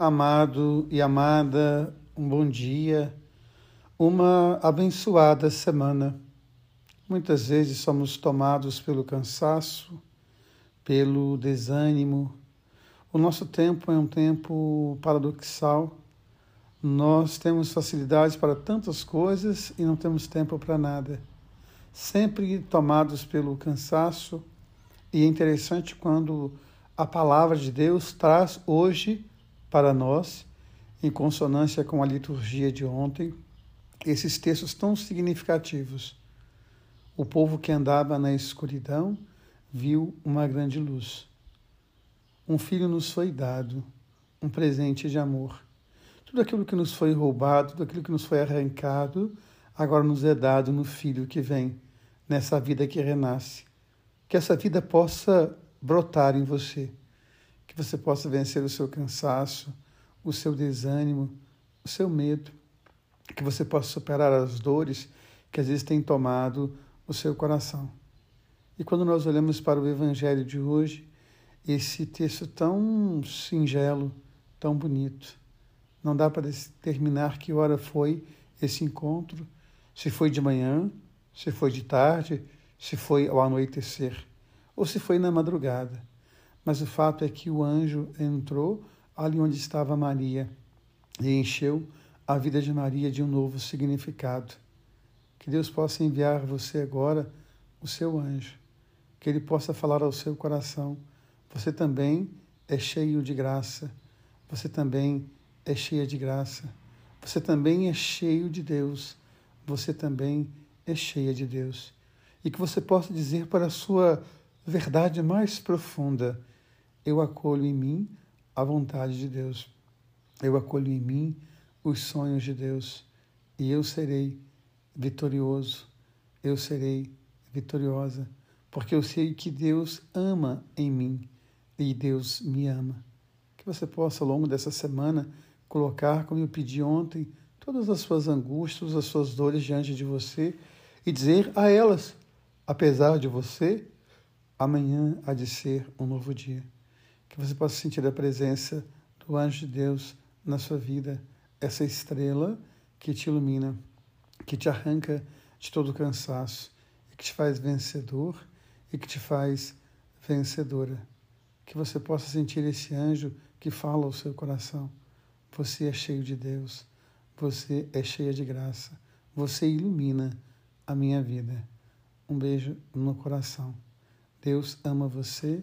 Amado e amada, um bom dia, uma abençoada semana. Muitas vezes somos tomados pelo cansaço, pelo desânimo. O nosso tempo é um tempo paradoxal. Nós temos facilidades para tantas coisas e não temos tempo para nada. Sempre tomados pelo cansaço. E é interessante quando a palavra de Deus traz hoje para nós, em consonância com a liturgia de ontem, esses textos tão significativos. O povo que andava na escuridão viu uma grande luz. Um filho nos foi dado, um presente de amor. Tudo aquilo que nos foi roubado, tudo aquilo que nos foi arrancado, agora nos é dado no filho que vem, nessa vida que renasce. Que essa vida possa brotar em você você possa vencer o seu cansaço, o seu desânimo, o seu medo, que você possa superar as dores que às vezes têm tomado o seu coração. E quando nós olhamos para o Evangelho de hoje, esse texto tão singelo, tão bonito, não dá para determinar que hora foi esse encontro, se foi de manhã, se foi de tarde, se foi ao anoitecer, ou se foi na madrugada. Mas o fato é que o anjo entrou ali onde estava Maria e encheu a vida de Maria de um novo significado. Que Deus possa enviar você agora o seu anjo, que ele possa falar ao seu coração. Você também é cheio de graça, você também é cheia de graça, você também é cheio de Deus, você também é cheia de Deus. E que você possa dizer para a sua verdade mais profunda: eu acolho em mim a vontade de Deus. Eu acolho em mim os sonhos de Deus e eu serei vitorioso. Eu serei vitoriosa, porque eu sei que Deus ama em mim e Deus me ama. Que você possa, ao longo dessa semana, colocar, como eu pedi ontem, todas as suas angústias, as suas dores diante de você e dizer a elas: apesar de você, amanhã há de ser um novo dia que você possa sentir a presença do anjo de Deus na sua vida, essa estrela que te ilumina, que te arranca de todo o cansaço que te faz vencedor e que te faz vencedora. Que você possa sentir esse anjo que fala ao seu coração. Você é cheio de Deus, você é cheia de graça, você ilumina a minha vida. Um beijo no coração. Deus ama você